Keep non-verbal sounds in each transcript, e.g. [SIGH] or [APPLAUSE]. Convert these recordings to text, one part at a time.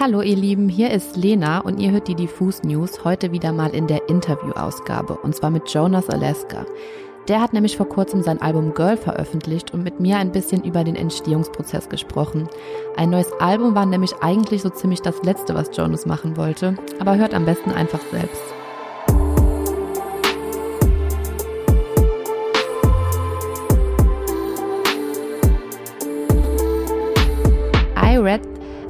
Hallo ihr Lieben, hier ist Lena und ihr hört die Diffus News heute wieder mal in der Interviewausgabe und zwar mit Jonas Alaska. Der hat nämlich vor kurzem sein Album Girl veröffentlicht und mit mir ein bisschen über den Entstehungsprozess gesprochen. Ein neues Album war nämlich eigentlich so ziemlich das letzte, was Jonas machen wollte, aber hört am besten einfach selbst.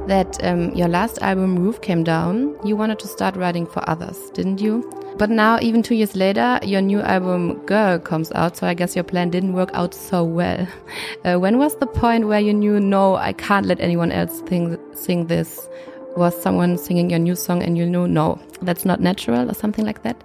That um, your last album, Roof Came Down, you wanted to start writing for others, didn't you? But now, even two years later, your new album, Girl, comes out, so I guess your plan didn't work out so well. [LAUGHS] Uh, when was the point where you knew, no, I can't let anyone else sing, sing this? Was someone singing your new song and you knew, no, that's not natural or something like that?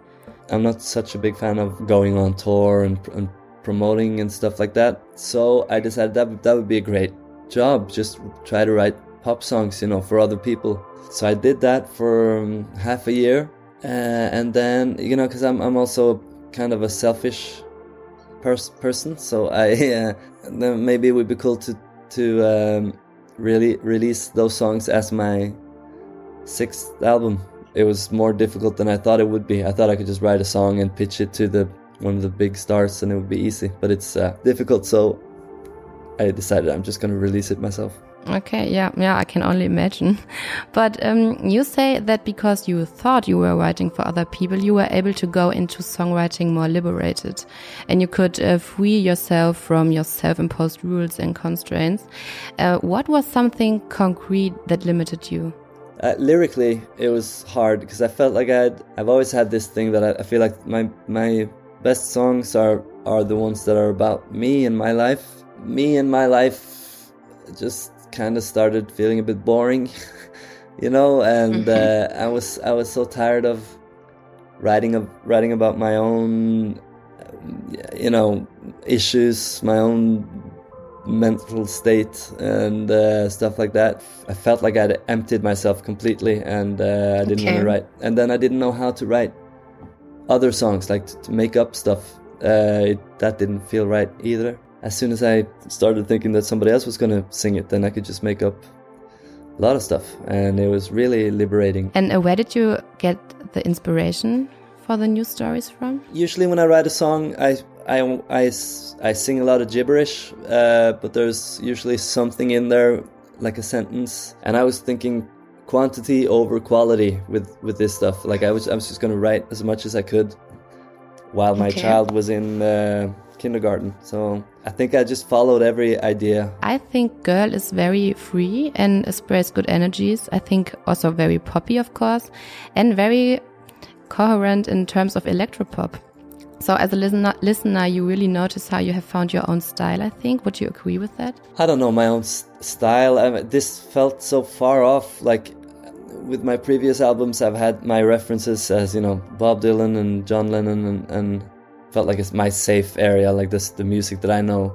I'm not such a big fan of going on tour and, and promoting and stuff like that. So I decided that that would be a great job. Just try to write pop songs, you know, for other people. So I did that for um, half a year, uh, and then you know, because I'm I'm also kind of a selfish pers- person, so I [LAUGHS] uh, then maybe it would be cool to to um, really release those songs as my sixth album. It was more difficult than I thought it would be. I thought I could just write a song and pitch it to the one of the big stars and it would be easy, but it's uh, difficult. So I decided I'm just going to release it myself. Okay, yeah, yeah, I can only imagine. [LAUGHS] But um, you say that because you thought you were writing for other people, you were able to go into songwriting more liberated, and you could uh, free yourself from your self-imposed rules and constraints. Uh, what was something concrete that limited you? Uh, lyrically, it was hard because I felt like I I've always had this thing that I, I feel like my my best songs are are the ones that are about me and my life. Me and my life just kind of started feeling a bit boring, [LAUGHS] you know, and mm-hmm. uh, I was I was so tired of writing of writing about my own, you know, issues, my own mental state and uh, stuff like that. I felt like I'd emptied myself completely, and uh, I didn't okay. want to write. And then I didn't know how to write other songs, like to, to make up stuff. Uh, it, that didn't feel right either as soon as I started thinking that somebody else was going to sing it, then I could just make up a lot of stuff. And it was really liberating. And uh, where did you get the inspiration for the new stories from? Usually, when I write a song, I I, I, I sing a lot of gibberish, uh, but there's usually something in there, like a sentence. And I was thinking quantity over quality with, with this stuff. Like I was, I was just going to write as much as I could while my okay. child was in uh, kindergarten. So I think I just followed every idea. I think Girl is very free and spreads good energies. I think also very poppy, of course, and very coherent in terms of electropop. So as a listener, listener, you really notice how you have found your own style. I think. Would you agree with that? I don't know my own style. I mean, this felt so far off. Like with my previous albums, I've had my references as you know Bob Dylan and John Lennon and, and felt like it's my safe area, like this the music that I know.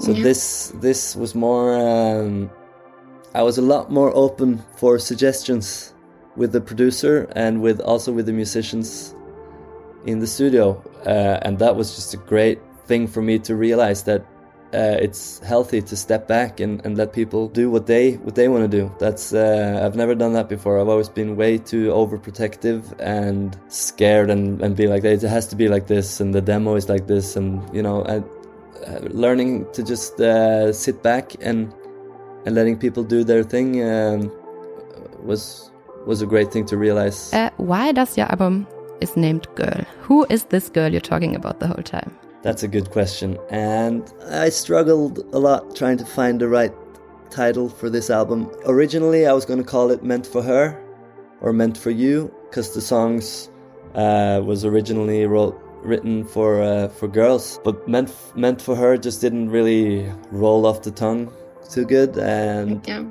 So yeah. this this was more. Um, I was a lot more open for suggestions with the producer and with also with the musicians in the studio, uh, and that was just a great thing for me to realize that uh, it's healthy to step back and, and let people do what they what they want to do. That's uh, I've never done that before. I've always been way too overprotective and scared and, and be like it has to be like this and the demo is like this and you know uh, learning to just uh, sit back and and letting people do their thing um, was was a great thing to realize. Uh, why does your album is named Girl? Who is this girl you're talking about the whole time? That's a good question. And I struggled a lot trying to find the right title for this album. Originally, I was going to call it Meant for Her or Meant for You because the songs uh, was originally wrote written for uh, for girls, but meant meant for her just didn't really roll off the tongue too good. And yeah.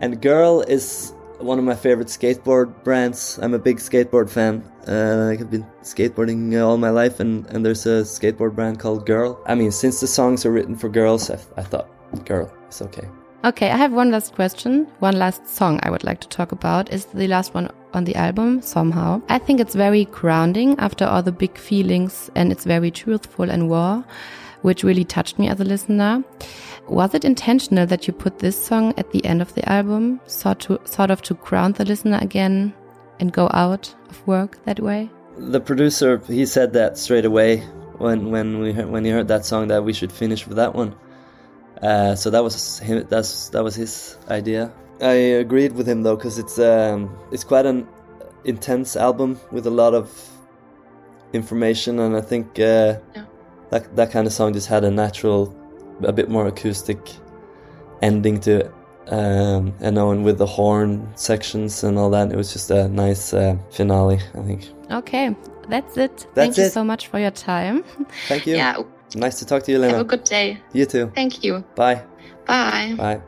and girl is one of my favorite skateboard brands. I'm a big skateboard fan. Uh, I've been skateboarding all my life, and, and there's a skateboard brand called Girl. I mean, since the songs are written for girls, I, I thought Girl is okay. Okay, I have one last question. One last song I would like to talk about is the last one on the album, Somehow. I think it's very grounding after all the big feelings, and it's very truthful and raw. which really touched me as a listener. Was it intentional that you put this song at the end of the album, sort, to, sort of to ground the listener again and go out of work that way? The producer he said that straight away when when we heard, when he heard that song that we should finish with that one. Uh, so that was him. That's that was his idea. I agreed with him though because it's um, it's quite an intense album with a lot of information, and I think uh, yeah. that that kind of song just had a natural, a bit more acoustic ending to it. Um, and knowing with the horn sections and all that, it was just a nice uh, finale. I think. Okay, that's it. That's Thank you so much for your time. Thank you. Yeah. Nice to talk to you, Lena. Have a good day. You too. Thank you. Bye. Bye. Bye.